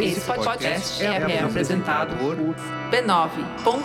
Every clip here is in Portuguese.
Esse podcast é, é apresentado por b9.com.br.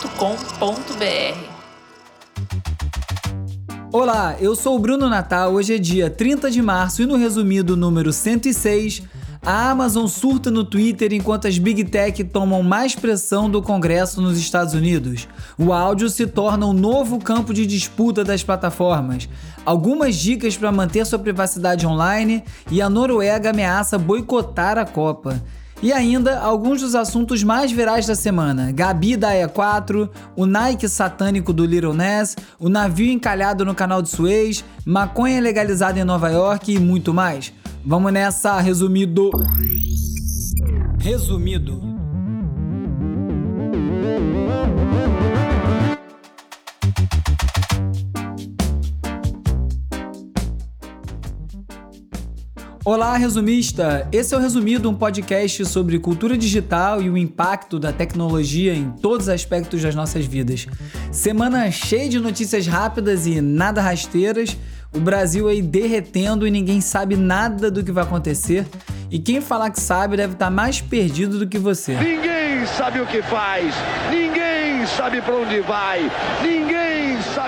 Olá, eu sou o Bruno Natal. Hoje é dia 30 de março e no resumido número 106, a Amazon surta no Twitter enquanto as Big Tech tomam mais pressão do Congresso nos Estados Unidos. O áudio se torna um novo campo de disputa das plataformas. Algumas dicas para manter sua privacidade online e a Noruega ameaça boicotar a Copa. E ainda alguns dos assuntos mais virais da semana: Gabi da E4, o Nike satânico do Little Ness, o navio encalhado no canal de Suez, maconha legalizada em Nova York e muito mais. Vamos nessa, resumido. Resumido. Olá, resumista! Esse é o Resumido, um podcast sobre cultura digital e o impacto da tecnologia em todos os aspectos das nossas vidas. Semana cheia de notícias rápidas e nada rasteiras o Brasil aí derretendo e ninguém sabe nada do que vai acontecer. E quem falar que sabe deve estar mais perdido do que você. Ninguém sabe o que faz, ninguém sabe para onde vai, ninguém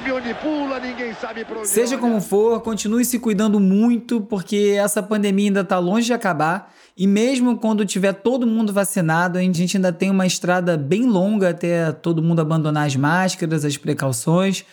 sabe onde pula, ninguém sabe para onde Seja olha. como for, continue se cuidando muito, porque essa pandemia ainda está longe de acabar. E mesmo quando tiver todo mundo vacinado, a gente ainda tem uma estrada bem longa até todo mundo abandonar as máscaras, as precauções.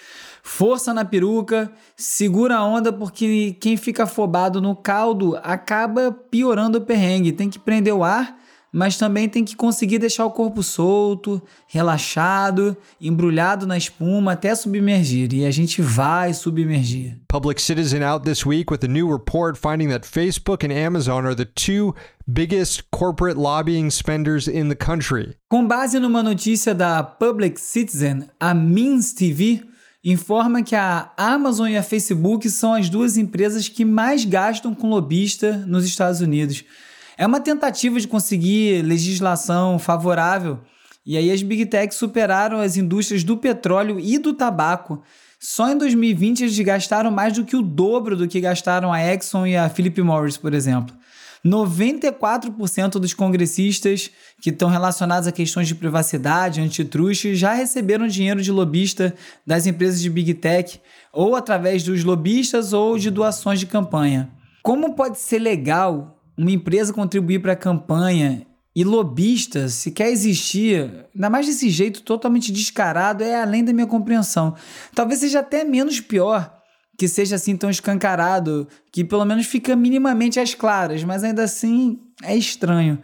Força na peruca, segura a onda porque quem fica afobado no caldo acaba piorando o perrengue. Tem que prender o ar, mas também tem que conseguir deixar o corpo solto, relaxado, embrulhado na espuma até submergir. E a gente vai submergir. Public Citizen out this week with a new report finding that Facebook and Amazon are the two biggest corporate lobbying spenders in the country. Com base numa notícia da Public Citizen, a Means TV informa que a Amazon e a Facebook são as duas empresas que mais gastam com lobista nos Estados Unidos. É uma tentativa de conseguir legislação favorável. E aí as Big Tech superaram as indústrias do petróleo e do tabaco. Só em 2020 eles gastaram mais do que o dobro do que gastaram a Exxon e a Philip Morris, por exemplo. 94% dos congressistas que estão relacionados a questões de privacidade, antitruste, já receberam dinheiro de lobista das empresas de Big Tech, ou através dos lobistas ou de doações de campanha. Como pode ser legal uma empresa contribuir para a campanha e lobista, se quer existir, ainda mais desse jeito totalmente descarado, é além da minha compreensão. Talvez seja até menos pior que seja assim tão escancarado, que pelo menos fica minimamente às claras, mas ainda assim é estranho.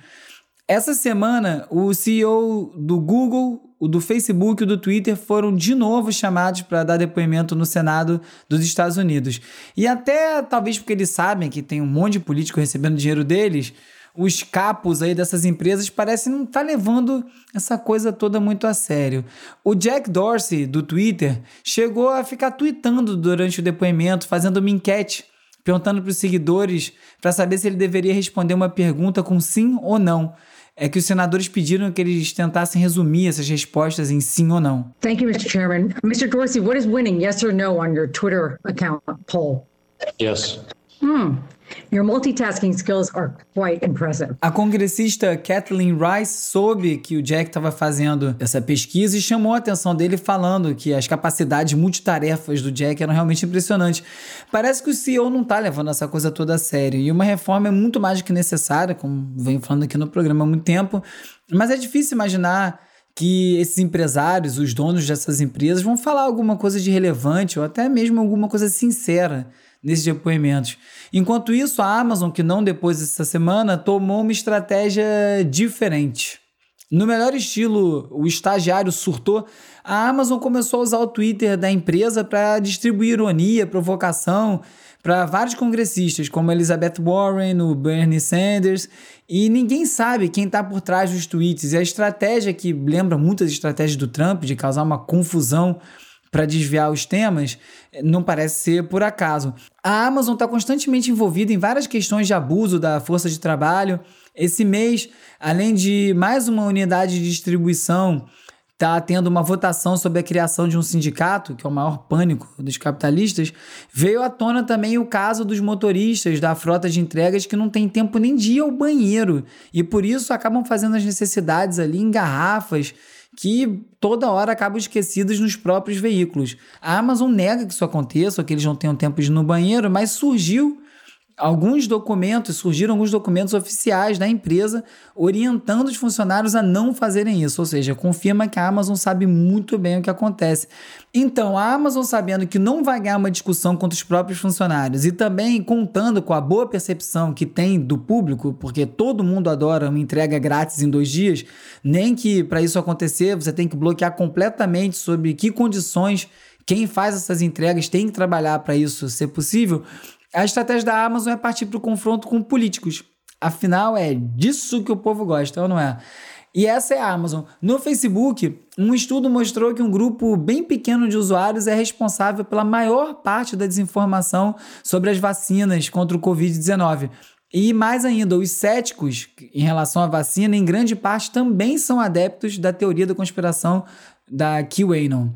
Essa semana, o CEO do Google, o do Facebook e o do Twitter foram de novo chamados para dar depoimento no Senado dos Estados Unidos. E até talvez porque eles sabem que tem um monte de político recebendo dinheiro deles, os capos aí dessas empresas parecem não estar tá levando essa coisa toda muito a sério. O Jack Dorsey, do Twitter, chegou a ficar tweetando durante o depoimento, fazendo uma enquete, perguntando para os seguidores para saber se ele deveria responder uma pergunta com sim ou não. É que os senadores pediram que eles tentassem resumir essas respostas em sim ou não. Thank you, Mr. Chairman. Mr. Dorsey, what is winning, yes or no, on your Twitter account poll? Yes. Hmm. Your multitasking skills are quite impressive. A congressista Kathleen Rice soube que o Jack estava fazendo essa pesquisa e chamou a atenção dele falando que as capacidades multitarefas do Jack eram realmente impressionantes. Parece que o CEO não está levando essa coisa toda a sério e uma reforma é muito mais do que necessária, como venho falando aqui no programa há muito tempo, mas é difícil imaginar que esses empresários, os donos dessas empresas, vão falar alguma coisa de relevante ou até mesmo alguma coisa sincera nesses depoimentos. Enquanto isso, a Amazon, que não depois dessa semana, tomou uma estratégia diferente. No melhor estilo, o estagiário surtou, a Amazon começou a usar o Twitter da empresa para distribuir ironia, provocação para vários congressistas, como Elizabeth Warren, o Bernie Sanders, e ninguém sabe quem está por trás dos tweets. E a estratégia que lembra muitas estratégias do Trump de causar uma confusão para desviar os temas, não parece ser por acaso. A Amazon está constantemente envolvida em várias questões de abuso da força de trabalho. Esse mês, além de mais uma unidade de distribuição está tendo uma votação sobre a criação de um sindicato, que é o maior pânico dos capitalistas, veio à tona também o caso dos motoristas da frota de entregas que não tem tempo nem de ir ao banheiro e por isso acabam fazendo as necessidades ali em garrafas que toda hora acabam esquecidas nos próprios veículos. A Amazon nega que isso aconteça, ou que eles não tenham tempo de ir no banheiro, mas surgiu alguns documentos, surgiram alguns documentos oficiais da empresa orientando os funcionários a não fazerem isso, ou seja, confirma que a Amazon sabe muito bem o que acontece. Então, a Amazon sabendo que não vai ganhar uma discussão contra os próprios funcionários e também contando com a boa percepção que tem do público, porque todo mundo adora uma entrega grátis em dois dias, nem que para isso acontecer você tem que bloquear completamente sobre que condições quem faz essas entregas tem que trabalhar para isso ser possível. A estratégia da Amazon é partir para o confronto com políticos. Afinal, é disso que o povo gosta, ou não é? E essa é a Amazon. No Facebook, um estudo mostrou que um grupo bem pequeno de usuários é responsável pela maior parte da desinformação sobre as vacinas contra o Covid-19. E mais ainda, os céticos em relação à vacina, em grande parte, também são adeptos da teoria da conspiração da QAnon.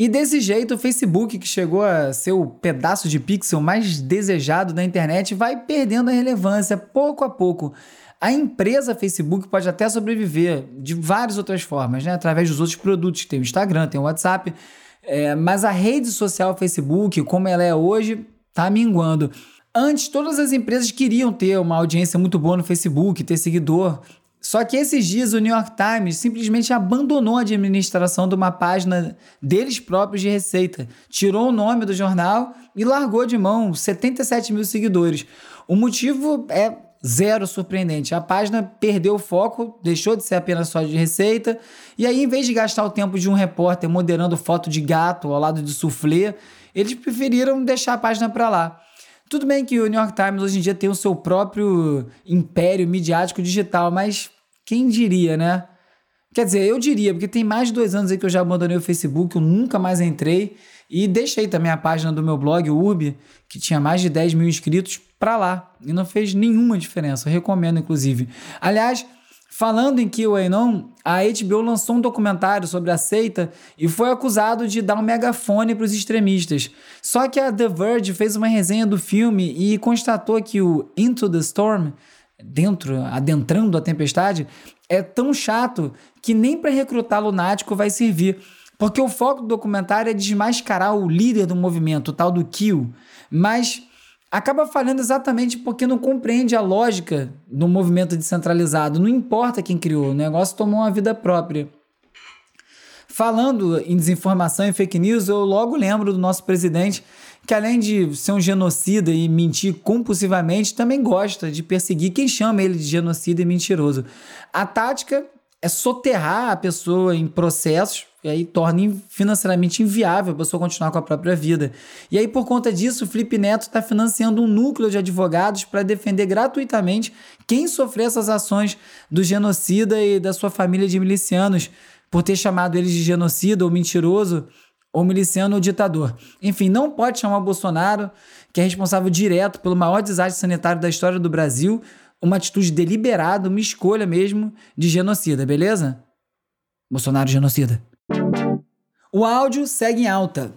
E desse jeito, o Facebook, que chegou a ser o pedaço de pixel mais desejado da internet, vai perdendo a relevância pouco a pouco. A empresa Facebook pode até sobreviver de várias outras formas, né? através dos outros produtos. Tem o Instagram, tem o WhatsApp, é, mas a rede social Facebook, como ela é hoje, está minguando. Antes, todas as empresas queriam ter uma audiência muito boa no Facebook, ter seguidor, só que esses dias o New York Times simplesmente abandonou a administração de uma página deles próprios de receita, tirou o nome do jornal e largou de mão 77 mil seguidores. O motivo é zero surpreendente. A página perdeu o foco, deixou de ser apenas só de receita, e aí, em vez de gastar o tempo de um repórter moderando foto de gato ao lado de soufflé, eles preferiram deixar a página para lá. Tudo bem que o New York Times hoje em dia tem o seu próprio império midiático digital, mas quem diria, né? Quer dizer, eu diria, porque tem mais de dois anos aí que eu já abandonei o Facebook, eu nunca mais entrei e deixei também a página do meu blog, o UB, que tinha mais de 10 mil inscritos, para lá. E não fez nenhuma diferença. Eu recomendo, inclusive. Aliás, Falando em QAnon, a HBO lançou um documentário sobre a seita e foi acusado de dar um megafone para os extremistas. Só que a The Verge fez uma resenha do filme e constatou que o Into the Storm, dentro, adentrando a tempestade, é tão chato que nem para recrutar lunático vai servir. Porque o foco do documentário é desmascarar o líder do movimento, o tal do Kill. Mas acaba falhando exatamente porque não compreende a lógica do movimento descentralizado. Não importa quem criou, o negócio tomou uma vida própria. Falando em desinformação e fake news, eu logo lembro do nosso presidente, que além de ser um genocida e mentir compulsivamente, também gosta de perseguir quem chama ele de genocida e mentiroso. A tática é soterrar a pessoa em processos e aí torna financeiramente inviável a pessoa continuar com a própria vida. E aí, por conta disso, o Felipe Neto está financiando um núcleo de advogados para defender gratuitamente quem sofreu essas ações do genocida e da sua família de milicianos, por ter chamado eles de genocida ou mentiroso, ou miliciano ou ditador. Enfim, não pode chamar Bolsonaro, que é responsável direto pelo maior desastre sanitário da história do Brasil, uma atitude deliberada, uma escolha mesmo de genocida, beleza? Bolsonaro genocida. O áudio segue em alta.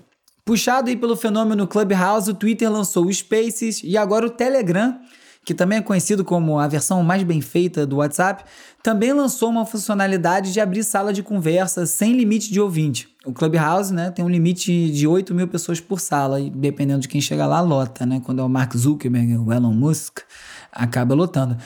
Puxado aí pelo fenômeno Clubhouse, o Twitter lançou o Spaces e agora o Telegram, que também é conhecido como a versão mais bem feita do WhatsApp, também lançou uma funcionalidade de abrir sala de conversa sem limite de ouvinte. O Clubhouse né, tem um limite de 8 mil pessoas por sala, e dependendo de quem chega lá, lota, né? Quando é o Mark Zuckerberg, o Elon Musk, acaba lotando.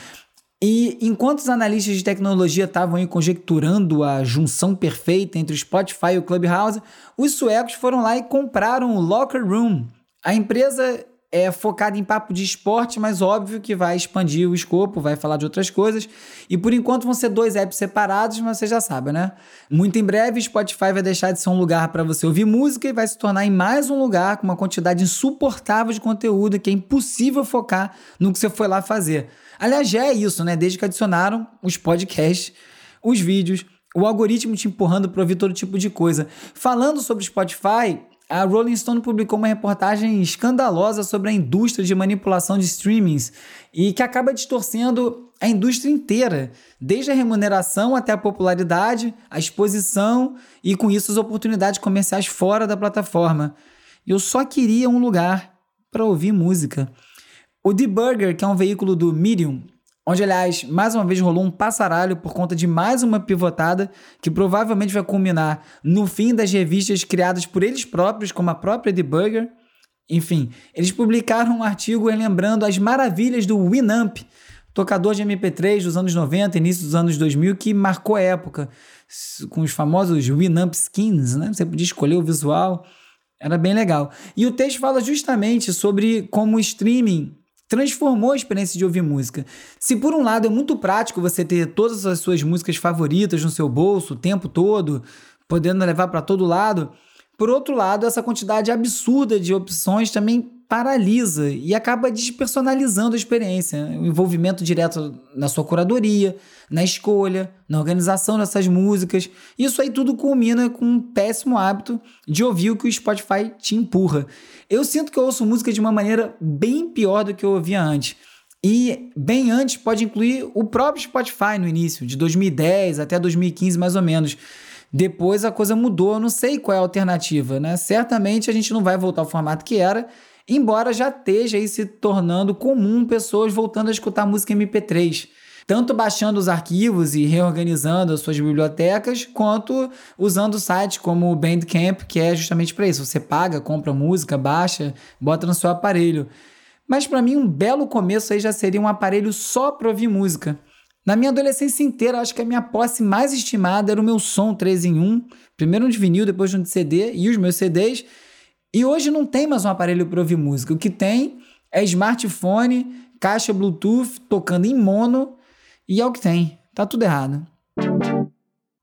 E enquanto os analistas de tecnologia estavam aí conjecturando a junção perfeita entre o Spotify e o Clubhouse, os suecos foram lá e compraram o Locker Room. A empresa é focada em papo de esporte, mas óbvio que vai expandir o escopo, vai falar de outras coisas. E por enquanto vão ser dois apps separados, mas você já sabe, né? Muito em breve, Spotify vai deixar de ser um lugar para você ouvir música e vai se tornar em mais um lugar com uma quantidade insuportável de conteúdo que é impossível focar no que você foi lá fazer. Aliás, já é isso, né? Desde que adicionaram os podcasts, os vídeos, o algoritmo te empurrando para ouvir todo tipo de coisa. Falando sobre Spotify, a Rolling Stone publicou uma reportagem escandalosa sobre a indústria de manipulação de streamings e que acaba distorcendo a indústria inteira, desde a remuneração até a popularidade, a exposição e com isso as oportunidades comerciais fora da plataforma. Eu só queria um lugar para ouvir música. O The Burger, que é um veículo do Medium, onde, aliás, mais uma vez rolou um passaralho por conta de mais uma pivotada que provavelmente vai culminar no fim das revistas criadas por eles próprios, como a própria The Burger. Enfim, eles publicaram um artigo relembrando as maravilhas do Winamp, tocador de MP3 dos anos 90, início dos anos 2000, que marcou a época, com os famosos Winamp skins, né? Você podia escolher o visual, era bem legal. E o texto fala justamente sobre como o streaming transformou a experiência de ouvir música. Se por um lado é muito prático você ter todas as suas músicas favoritas no seu bolso o tempo todo, podendo levar para todo lado, por outro lado, essa quantidade absurda de opções também paralisa e acaba despersonalizando a experiência. O envolvimento direto na sua curadoria, na escolha, na organização dessas músicas. Isso aí tudo culmina com um péssimo hábito de ouvir o que o Spotify te empurra. Eu sinto que eu ouço música de uma maneira bem pior do que eu ouvia antes. E bem antes pode incluir o próprio Spotify no início, de 2010 até 2015 mais ou menos. Depois a coisa mudou, eu não sei qual é a alternativa, né? Certamente a gente não vai voltar ao formato que era, embora já esteja aí se tornando comum pessoas voltando a escutar música MP3 tanto baixando os arquivos e reorganizando as suas bibliotecas, quanto usando sites como o Bandcamp, que é justamente para isso. Você paga, compra música, baixa, bota no seu aparelho. Mas para mim, um belo começo aí já seria um aparelho só para ouvir música. Na minha adolescência inteira, acho que a minha posse mais estimada era o meu som 3 em 1, primeiro um de vinil, depois um de CD e os meus CDs. E hoje não tem mais um aparelho para ouvir música. O que tem é smartphone, caixa Bluetooth tocando em mono e é o que tem. Tá tudo errado.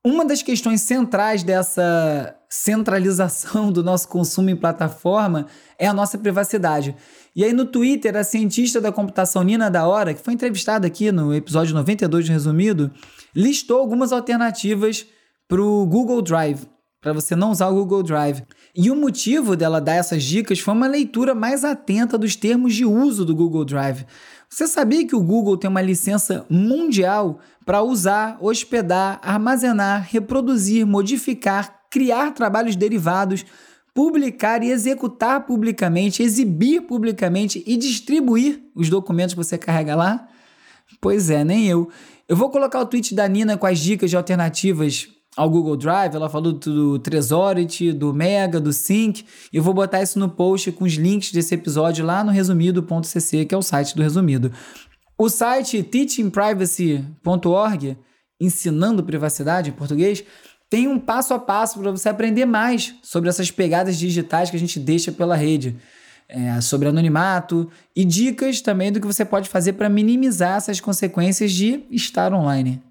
Uma das questões centrais dessa centralização do nosso consumo em plataforma é a nossa privacidade. E aí no Twitter, a cientista da computação Nina da Hora, que foi entrevistada aqui no episódio 92 do Resumido, listou algumas alternativas para o Google Drive, para você não usar o Google Drive. E o motivo dela dar essas dicas foi uma leitura mais atenta dos termos de uso do Google Drive. Você sabia que o Google tem uma licença mundial para usar, hospedar, armazenar, reproduzir, modificar, criar trabalhos derivados, publicar e executar publicamente, exibir publicamente e distribuir os documentos que você carrega lá? Pois é, nem eu. Eu vou colocar o tweet da Nina com as dicas de alternativas ao Google Drive, ela falou do Tresority, do Mega, do Sync, eu vou botar isso no post com os links desse episódio lá no resumido.cc, que é o site do Resumido. O site teachingprivacy.org, ensinando privacidade em português, tem um passo a passo para você aprender mais sobre essas pegadas digitais que a gente deixa pela rede. É, sobre anonimato e dicas também do que você pode fazer para minimizar essas consequências de estar online.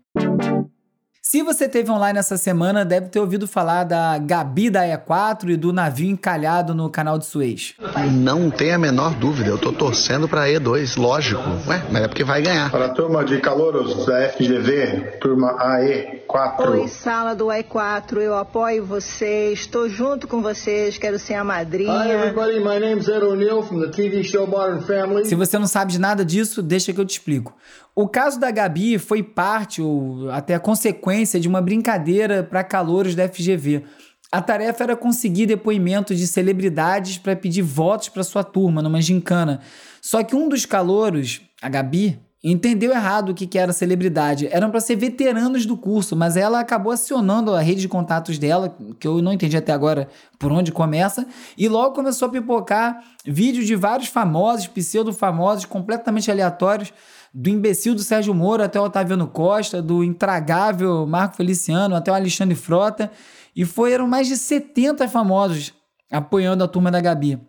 Se você teve online essa semana, deve ter ouvido falar da Gabi da E4 e do navio encalhado no canal de Suez. Não tem a menor dúvida, eu tô torcendo pra E2, lógico. Ué, mas é porque vai ganhar. Para a turma de calouros da FGV, turma AE4. Oi, sala do E4, eu apoio vocês, estou junto com vocês, quero ser a madrinha. Hi everybody, my name's Ed O'Neill from the TV show Modern Family. Se você não sabe de nada disso, deixa que eu te explico. O caso da Gabi foi parte ou até consequência de uma brincadeira para calouros da FGV. A tarefa era conseguir depoimentos de celebridades para pedir votos para sua turma numa gincana. Só que um dos calouros, a Gabi, entendeu errado o que, era celebridade. Eram para ser veteranos do curso, mas ela acabou acionando a rede de contatos dela, que eu não entendi até agora por onde começa, e logo começou a pipocar vídeos de vários famosos, pseudo-famosos, completamente aleatórios, do imbecil do Sérgio Moro até o Otaviano Costa, do intragável Marco Feliciano até o Alexandre Frota, e foram mais de 70 famosos apoiando a turma da Gabi.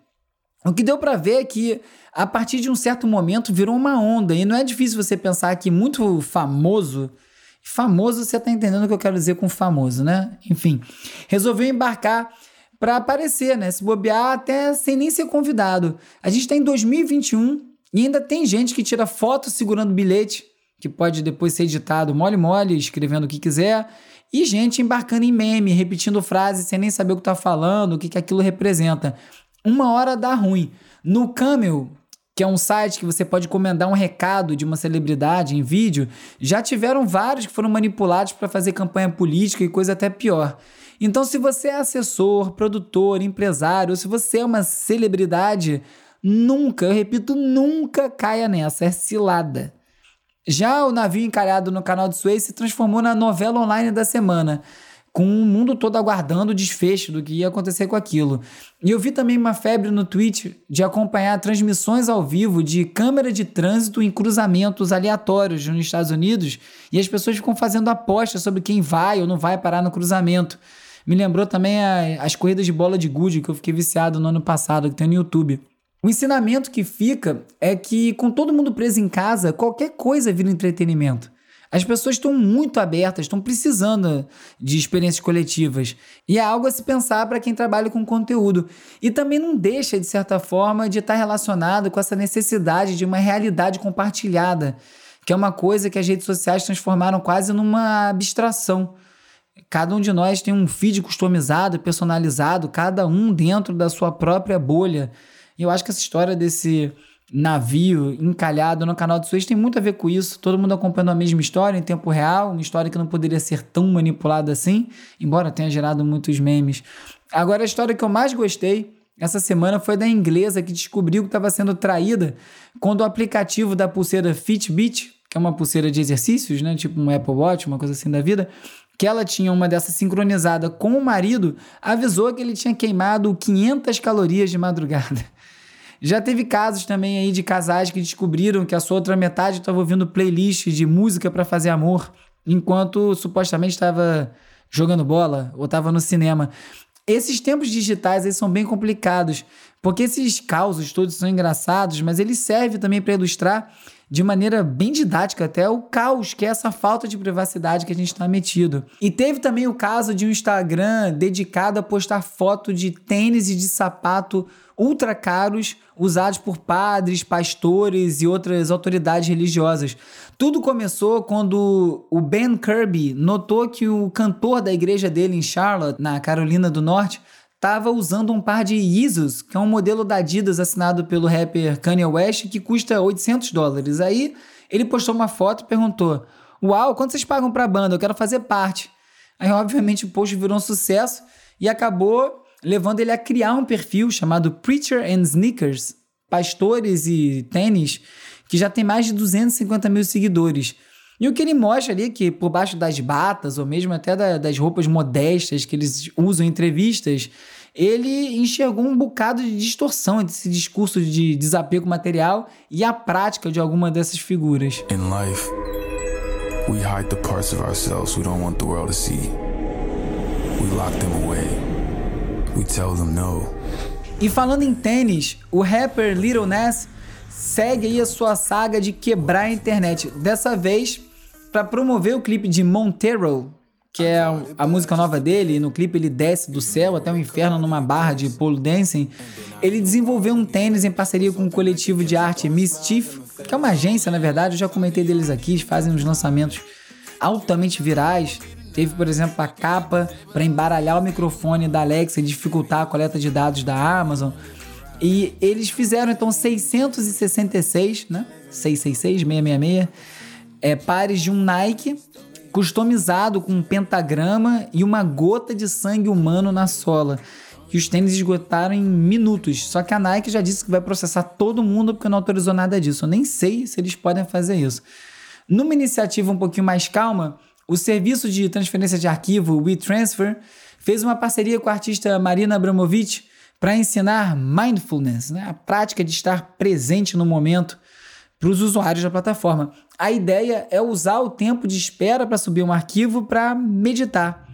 O que deu para ver é que a partir de um certo momento virou uma onda, e não é difícil você pensar que muito famoso, famoso você tá entendendo o que eu quero dizer com famoso, né? Enfim, resolveu embarcar para aparecer, né? Se bobear até sem nem ser convidado. A gente está em 2021 e ainda tem gente que tira foto segurando bilhete, que pode depois ser editado mole-mole, escrevendo o que quiser, e gente embarcando em meme, repetindo frases sem nem saber o que tá falando, o que, que aquilo representa. Uma hora dá ruim. No Camel, que é um site que você pode encomendar um recado de uma celebridade em vídeo, já tiveram vários que foram manipulados para fazer campanha política e coisa até pior. Então, se você é assessor, produtor, empresário, ou se você é uma celebridade, nunca, eu repito, nunca caia nessa, é cilada. Já o navio encalhado no canal de Suez se transformou na novela online da semana, com o mundo todo aguardando o desfecho do que ia acontecer com aquilo. E eu vi também uma febre no Twitch de acompanhar transmissões ao vivo de câmera de trânsito em cruzamentos aleatórios nos Estados Unidos, e as pessoas ficam fazendo apostas sobre quem vai ou não vai parar no cruzamento. Me lembrou também a, as corridas de bola de gude que eu fiquei viciado no ano passado, que tem no YouTube. O ensinamento que fica é que, com todo mundo preso em casa, qualquer coisa vira entretenimento. As pessoas estão muito abertas, estão precisando de experiências coletivas. E é algo a se pensar para quem trabalha com conteúdo. E também não deixa, de certa forma, de estar relacionado com essa necessidade de uma realidade compartilhada, que é uma coisa que as redes sociais transformaram quase numa abstração. Cada um de nós tem um feed customizado, personalizado, cada um dentro da sua própria bolha. E eu acho que essa história desse navio encalhado no canal de Suez tem muito a ver com isso. Todo mundo acompanhando a mesma história em tempo real, uma história que não poderia ser tão manipulada assim, embora tenha gerado muitos memes. Agora, a história que eu mais gostei essa semana foi da inglesa que descobriu que estava sendo traída quando o aplicativo da pulseira Fitbit, que é uma pulseira de exercícios, né, tipo um Apple Watch, uma coisa assim da vida, que ela tinha uma dessa sincronizada com o marido, avisou que ele tinha queimado 500 calorias de madrugada. Já teve casos também aí de casais que descobriram que a sua outra metade estava ouvindo playlist de música para fazer amor, enquanto supostamente estava jogando bola ou estava no cinema. Esses tempos digitais aí são bem complicados, porque esses causos todos são engraçados, mas eles servem também para ilustrar de maneira bem didática até o caos, que é essa falta de privacidade que a gente está metido. E teve também o caso de um Instagram dedicado a postar foto de tênis e de sapato ultra caros usados por padres, pastores e outras autoridades religiosas. Tudo começou quando o Ben Kirby notou que o cantor da igreja dele em Charlotte, na Carolina do Norte, estava usando um par de Yeezus, que é um modelo da Adidas assinado pelo rapper Kanye West, que custa 800 dólares. Aí ele postou uma foto e perguntou: Uau, quanto vocês pagam para a banda? Eu quero fazer parte. Aí, obviamente, o post virou um sucesso e acabou levando ele a criar um perfil chamado Preacher and Sneakers, pastores e tênis, que já tem mais de 250 mil seguidores. E o que ele mostra ali é que por baixo das batas, ou mesmo até da, das roupas modestas que eles usam em entrevistas, ele enxergou um bocado de distorção entre esse discurso de desapego material e a prática de alguma dessas figuras. In life, we hide the parts of ourselves we don't want the world to see. We lock them away. We tell them no. E falando em tênis, o rapper Little Nas segue aí a sua saga de quebrar a internet. Dessa vez, para promover o clipe de Montero, que é a música nova dele, no clipe ele desce do céu até o inferno numa barra de pole dancing, ele desenvolveu um tênis em parceria com o coletivo de arte Mischief, que é uma agência, na verdade, eu já comentei deles aqui, eles fazem uns lançamentos altamente virais. Teve, por exemplo, a capa para embaralhar o microfone da Alexa e dificultar a coleta de dados da Amazon. E eles fizeram então 666, né? 666, 666, é, pares de um Nike customizado com um pentagrama e uma gota de sangue humano na sola. E os tênis esgotaram em minutos. Só que a Nike já disse que vai processar todo mundo porque não autorizou nada disso. Eu nem sei se eles podem fazer isso. Numa iniciativa um pouquinho mais calma, o serviço de transferência de arquivo WeTransfer fez uma parceria com a artista Marina Abramovic para ensinar mindfulness, né? a prática de estar presente no momento para os usuários da plataforma. A ideia é usar o tempo de espera para subir um arquivo para meditar.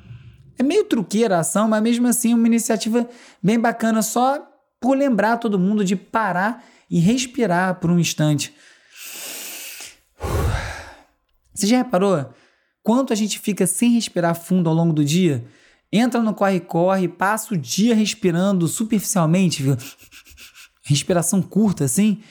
É meio truqueira a ação, mas mesmo assim é uma iniciativa bem bacana, só por lembrar todo mundo de parar e respirar por um instante. Você já reparou quanto a gente fica sem respirar fundo ao longo do dia? entra no corre-corre, passa o dia respirando superficialmente, viu? respiração curta assim,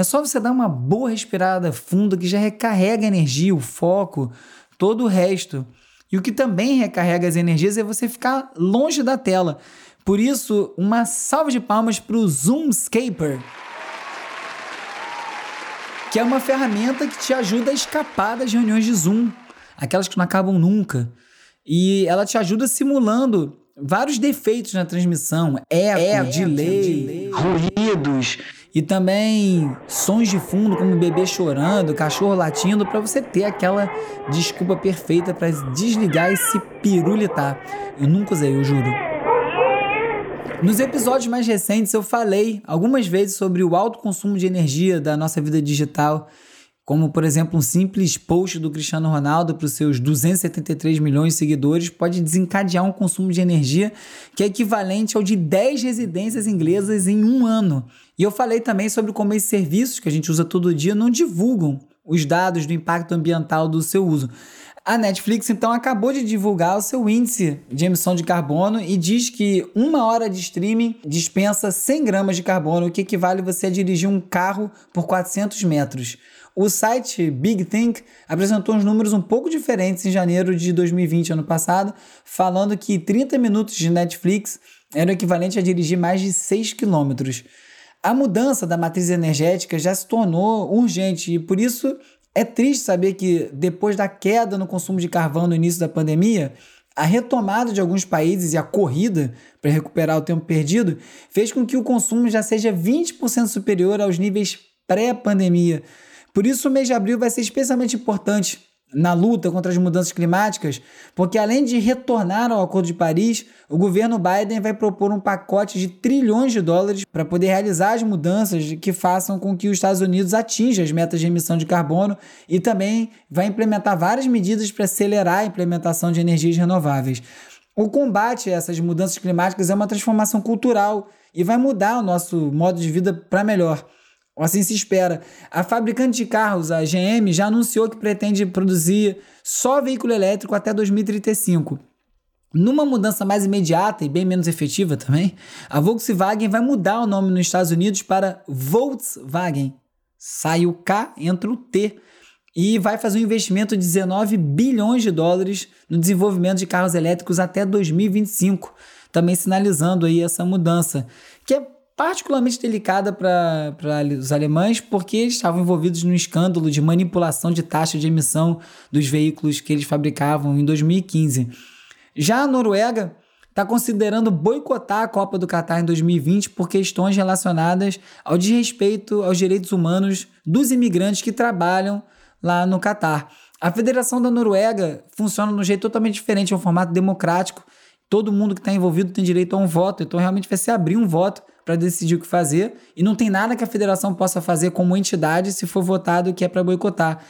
é só você dar uma boa respirada funda que já recarrega a energia, o foco, todo o resto. E o que também recarrega as energias é você ficar longe da tela. Por isso, uma salva de palmas para o Zoomscaper, que é uma ferramenta que te ajuda a escapar das reuniões de Zoom, aquelas que não acabam nunca. E ela te ajuda simulando vários defeitos na transmissão, eco, é, delay, ruídos e também sons de fundo como bebê chorando, cachorro latindo, para você ter aquela desculpa perfeita para desligar esse pirulitar. Eu nunca usei, eu juro. Nos episódios mais recentes eu falei algumas vezes sobre o alto consumo de energia da nossa vida digital, como por exemplo um simples post do Cristiano Ronaldo para os seus 273 milhões de seguidores pode desencadear um consumo de energia que é equivalente ao de 10 residências inglesas em um ano. E eu falei também sobre como esses serviços que a gente usa todo dia não divulgam os dados do impacto ambiental do seu uso. A Netflix, então, acabou de divulgar o seu índice de emissão de carbono e diz que uma hora de streaming dispensa 100 gramas de carbono, o que equivale a você dirigir um carro por 400 metros. O site Big Think apresentou uns números um pouco diferentes em janeiro de 2020, ano passado, falando que 30 minutos de Netflix eram equivalente a dirigir mais de 6 quilômetros. A mudança da matriz energética já se tornou urgente e por isso é triste saber que, depois da queda no consumo de carvão no início da pandemia, a retomada de alguns países e a corrida para recuperar o tempo perdido fez com que o consumo já seja 20% superior aos níveis pré-pandemia. Por isso, o mês de abril vai ser especialmente importante na luta contra as mudanças climáticas, porque além de retornar ao Acordo de Paris, o governo Biden vai propor um pacote de trilhões de dólares para poder realizar as mudanças que façam com que os Estados Unidos atinjam as metas de emissão de carbono e também vai implementar várias medidas para acelerar a implementação de energias renováveis. O combate a essas mudanças climáticas é uma transformação cultural e vai mudar o nosso modo de vida para melhor. Assim se espera. A fabricante de carros, a GM, já anunciou que pretende produzir só veículo elétrico até 2035. Numa mudança mais imediata e bem menos efetiva também, a Volkswagen vai mudar o nome nos Estados Unidos para Volkswagen. Sai o K, entra o T. E vai fazer um investimento de 19 bilhões de dólares no desenvolvimento de carros elétricos até 2025, também sinalizando aí essa mudança, que é particularmente delicada para os alemães, porque eles estavam envolvidos no escândalo de manipulação de taxa de emissão dos veículos que eles fabricavam em 2015. Já a Noruega está considerando boicotar a Copa do Catar em 2020 por questões relacionadas ao desrespeito aos direitos humanos dos imigrantes que trabalham lá no Catar. A Federação da Noruega funciona de um jeito totalmente diferente, é um formato democrático. Todo mundo que está envolvido tem direito a um voto, então realmente vai se abrir um voto para decidir o que fazer e não tem nada que a federação possa fazer como entidade se for votado que é para boicotar.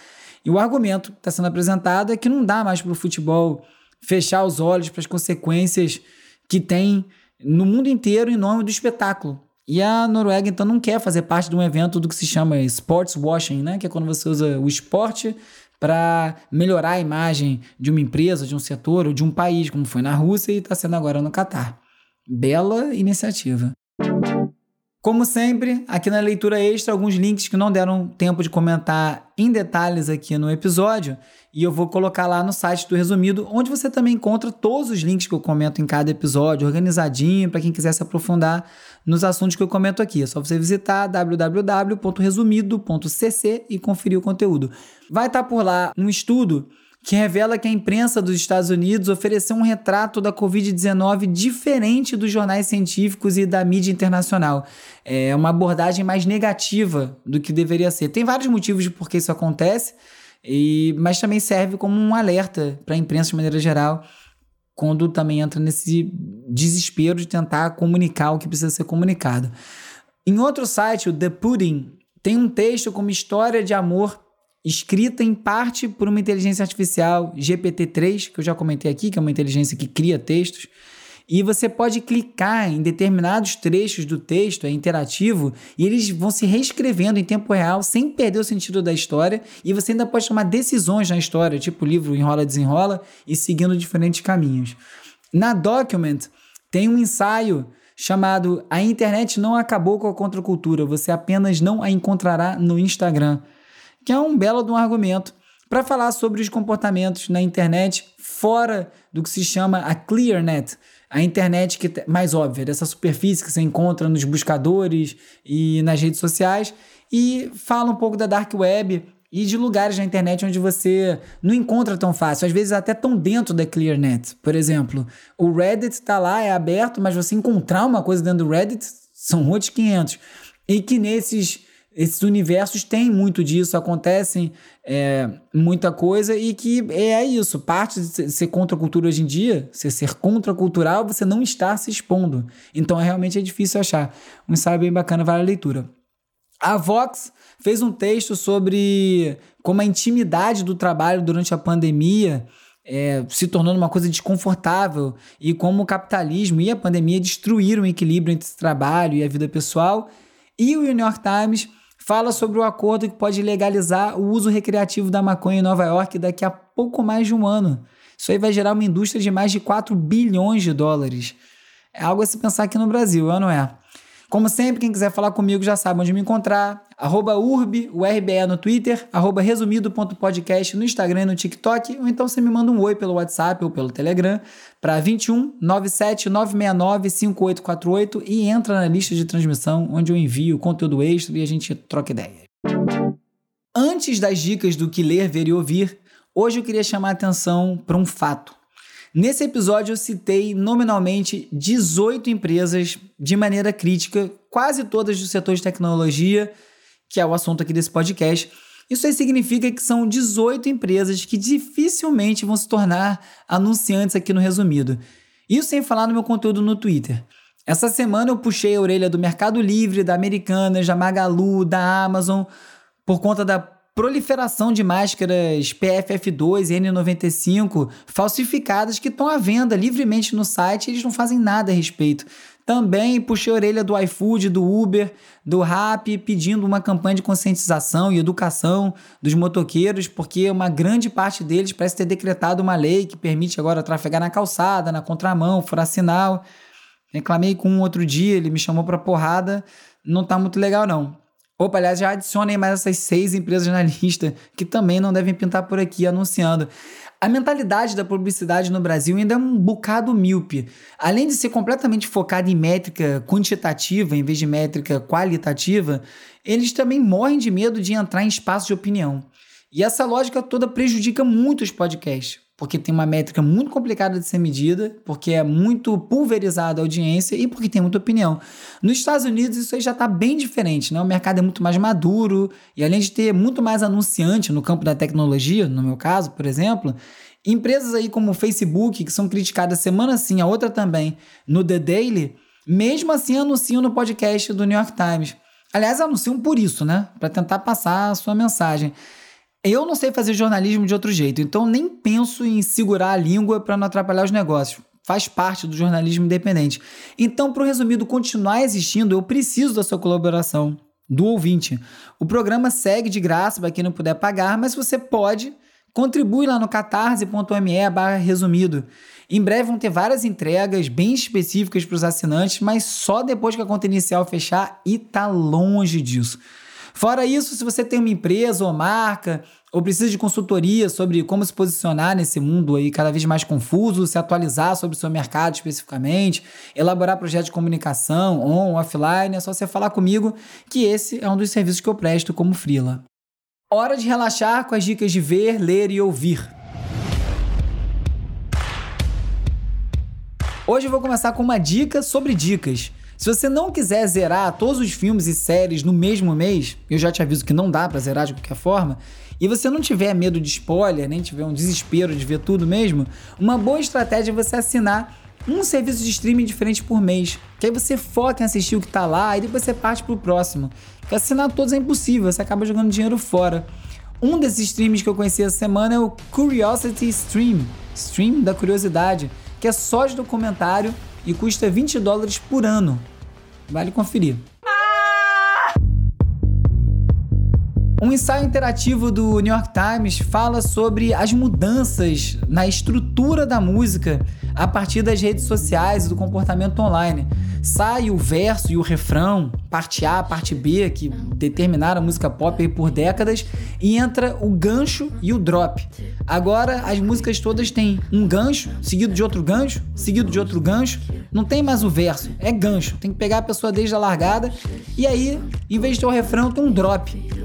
E o argumento que está sendo apresentado é que não dá mais para o futebol fechar os olhos para as consequências que tem no mundo inteiro em nome do espetáculo. E a Noruega, então, não quer fazer parte de um evento do que se chama sports washing, né? que é quando você usa o esporte para melhorar a imagem de uma empresa, de um setor ou de um país, como foi na Rússia e está sendo agora no Catar. Bela iniciativa. Como sempre, aqui na leitura extra, alguns links que não deram tempo de comentar em detalhes aqui no episódio, e eu vou colocar lá no site do Resumido, onde você também encontra todos os links que eu comento em cada episódio, organizadinho, para quem quiser se aprofundar nos assuntos que eu comento aqui. É só você visitar www.resumido.cc e conferir o conteúdo. Vai estar por lá um estudo que revela que a imprensa dos Estados Unidos ofereceu um retrato da Covid-19 diferente dos jornais científicos e da mídia internacional. É uma abordagem mais negativa do que deveria ser. Tem vários motivos de por que isso acontece, e, mas também serve como um alerta para a imprensa de maneira geral, quando também entra nesse desespero de tentar comunicar o que precisa ser comunicado. Em outro site, o The Pudding, tem um texto como história de amor escrita em parte por uma inteligência artificial GPT-3, que eu já comentei aqui, que é uma inteligência que cria textos. E você pode clicar em determinados trechos do texto, é interativo, e eles vão se reescrevendo em tempo real, sem perder o sentido da história, e você ainda pode tomar decisões na história, tipo livro enrola-desenrola, e seguindo diferentes caminhos. Na Document, tem um ensaio chamado A Internet não acabou com a contracultura, você apenas não a encontrará no Instagram que é um belo de um argumento para falar sobre os comportamentos na internet fora do que se chama a ClearNet, a internet que mais óbvia, dessa superfície que você encontra nos buscadores e nas redes sociais, e fala um pouco da dark web e de lugares na internet onde você não encontra tão fácil, às vezes até tão dentro da ClearNet. Por exemplo, o Reddit está lá, é aberto, mas você encontrar uma coisa dentro do Reddit são outros 500. E que nesses esses universos têm muito disso, acontecem é, muita coisa e que é isso. Parte de ser contra a cultura hoje em dia, ser, ser contracultural, você não está se expondo. Então é, realmente é difícil achar. Um ensaio bem bacana, vale a leitura. A Vox fez um texto sobre como a intimidade do trabalho durante a pandemia é, se tornando uma coisa desconfortável e como o capitalismo e a pandemia destruíram o equilíbrio entre esse trabalho e a vida pessoal. E o New York Times fala sobre o acordo que pode legalizar o uso recreativo da maconha em Nova York daqui a pouco mais de um ano. Isso aí vai gerar uma indústria de mais de 4 bilhões de dólares. É algo a se pensar aqui no Brasil, não é? Como sempre, quem quiser falar comigo já sabe onde me encontrar. Arroba urb, o RBE no Twitter, arroba resumido.podcast no Instagram e no TikTok, ou então você me manda um oi pelo WhatsApp ou pelo Telegram para 21 97 969 5848 e entra na lista de transmissão onde eu envio conteúdo extra e a gente troca ideia. Antes das dicas do que ler, ver e ouvir, hoje eu queria chamar a atenção para um fato. Nesse episódio eu citei nominalmente 18 empresas de maneira crítica, quase todas do setor de tecnologia, que é o assunto aqui desse podcast. Isso aí significa que são 18 empresas que dificilmente vão se tornar anunciantes aqui no resumido. Isso sem falar no meu conteúdo no Twitter. Essa semana eu puxei a orelha do Mercado Livre, da Americanas, da Magalu, da Amazon, por conta da proliferação de máscaras PFF2 e N95 falsificadas que estão à venda livremente no site e eles não fazem nada a respeito. Também puxei a orelha do iFood, do Uber, do Rap, pedindo uma campanha de conscientização e educação dos motoqueiros, porque uma grande parte deles parece ter decretado uma lei que permite agora trafegar na calçada, na contramão, furar sinal. Reclamei com um outro dia, ele me chamou para porrada. Não tá muito legal, não. Opa, aliás, já adicionem mais essas seis empresas na lista que também não devem pintar por aqui anunciando. A mentalidade da publicidade no Brasil ainda é um bocado míope. Além de ser completamente focada em métrica quantitativa em vez de métrica qualitativa, eles também morrem de medo de entrar em espaço de opinião. E essa lógica toda prejudica muito os podcasts porque tem uma métrica muito complicada de ser medida, porque é muito pulverizada a audiência e porque tem muita opinião. Nos Estados Unidos isso aí já está bem diferente, né? O mercado é muito mais maduro e além de ter muito mais anunciante no campo da tecnologia, no meu caso, por exemplo, empresas aí como o Facebook, que são criticadas semana sim, a outra também, no The Daily, mesmo assim anunciam no podcast do New York Times. Aliás, anunciam por isso, né? Para tentar passar a sua mensagem. Eu não sei fazer jornalismo de outro jeito, então nem penso em segurar a língua para não atrapalhar os negócios. Faz parte do jornalismo independente. Então, para o resumido continuar existindo, eu preciso da sua colaboração, do ouvinte. O programa segue de graça para quem não puder pagar, mas você pode, contribui lá no catarse.me barra resumido. Em breve vão ter várias entregas bem específicas para os assinantes, mas só depois que a conta inicial fechar e tá longe disso. Fora isso, se você tem uma empresa ou marca, ou precisa de consultoria sobre como se posicionar nesse mundo aí cada vez mais confuso, se atualizar sobre o seu mercado especificamente, elaborar projetos de comunicação on, offline, é só você falar comigo que esse é um dos serviços que eu presto como freela. Hora de relaxar com as dicas de ver, ler e ouvir. Hoje eu vou começar com uma dica sobre dicas. Se você não quiser zerar todos os filmes e séries no mesmo mês, eu já te aviso que não dá para zerar de qualquer forma, e você não tiver medo de spoiler, nem tiver um desespero de ver tudo mesmo, uma boa estratégia é você assinar um serviço de streaming diferente por mês. Que aí você foca em assistir o que tá lá e depois você parte pro próximo. Porque assinar todos é impossível, você acaba jogando dinheiro fora. Um desses streams que eu conheci essa semana é o Curiosity Stream, stream da curiosidade, que é só de documentário e custa 20 dólares por ano. Vale conferir. Um ensaio interativo do New York Times fala sobre as mudanças na estrutura da música a partir das redes sociais e do comportamento online. Sai o verso e o refrão, parte A, parte B, que determinaram a música pop por décadas, e entra o gancho e o drop. Agora as músicas todas têm um gancho, seguido de outro gancho, seguido de outro gancho. Não tem mais o verso, é gancho. Tem que pegar a pessoa desde a largada e aí, em vez de ter o refrão, tem um drop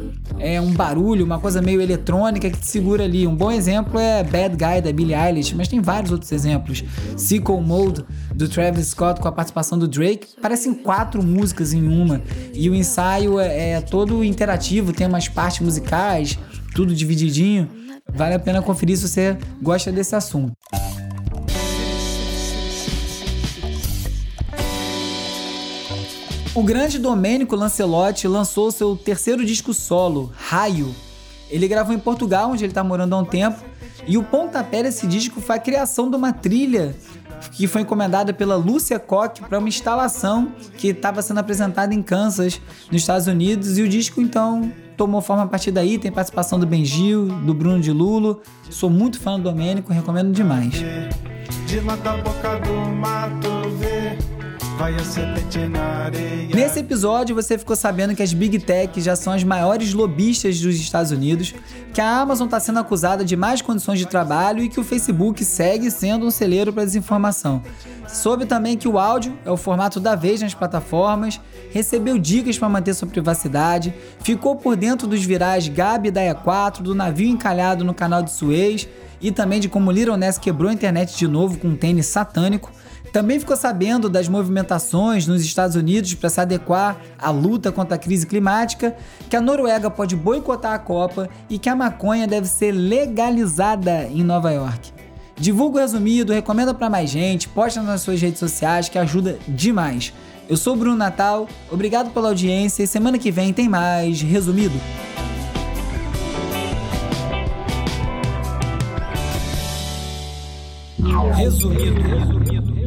é um barulho, uma coisa meio eletrônica que te segura ali. Um bom exemplo é Bad Guy da Billie Eilish, mas tem vários outros exemplos. Sickle Mode do Travis Scott com a participação do Drake, parecem quatro músicas em uma. E o ensaio é, é todo interativo, tem umas partes musicais, tudo divididinho. Vale a pena conferir se você gosta desse assunto. O grande Domênico Lancelotti lançou seu terceiro disco solo, Raio. Ele gravou em Portugal, onde ele está morando há um tempo, e o pontapé desse disco foi a criação de uma trilha que foi encomendada pela Lúcia Koch para uma instalação que estava sendo apresentada em Kansas, nos Estados Unidos, e o disco então tomou forma a partir daí, tem participação do Benjil, do Bruno de Lulo. Sou muito fã do Domênico, recomendo demais. De Nesse episódio você ficou sabendo que as Big Tech já são as maiores lobistas dos Estados Unidos, que a Amazon está sendo acusada de mais condições de trabalho e que o Facebook segue sendo um celeiro para desinformação. Soube também que o áudio é o formato da vez nas plataformas, recebeu dicas para manter sua privacidade, ficou por dentro dos virais Gabi da E4, do navio encalhado no canal de Suez e também de como Little Ness quebrou a internet de novo com um tênis satânico. Também ficou sabendo das movimentações nos Estados Unidos para se adequar à luta contra a crise climática, que a Noruega pode boicotar a Copa e que a maconha deve ser legalizada em Nova York. Divulga o resumido, recomenda para mais gente, posta nas suas redes sociais que ajuda demais. Eu sou o Bruno Natal, obrigado pela audiência e semana que vem tem mais resumido. Resumido, resumido.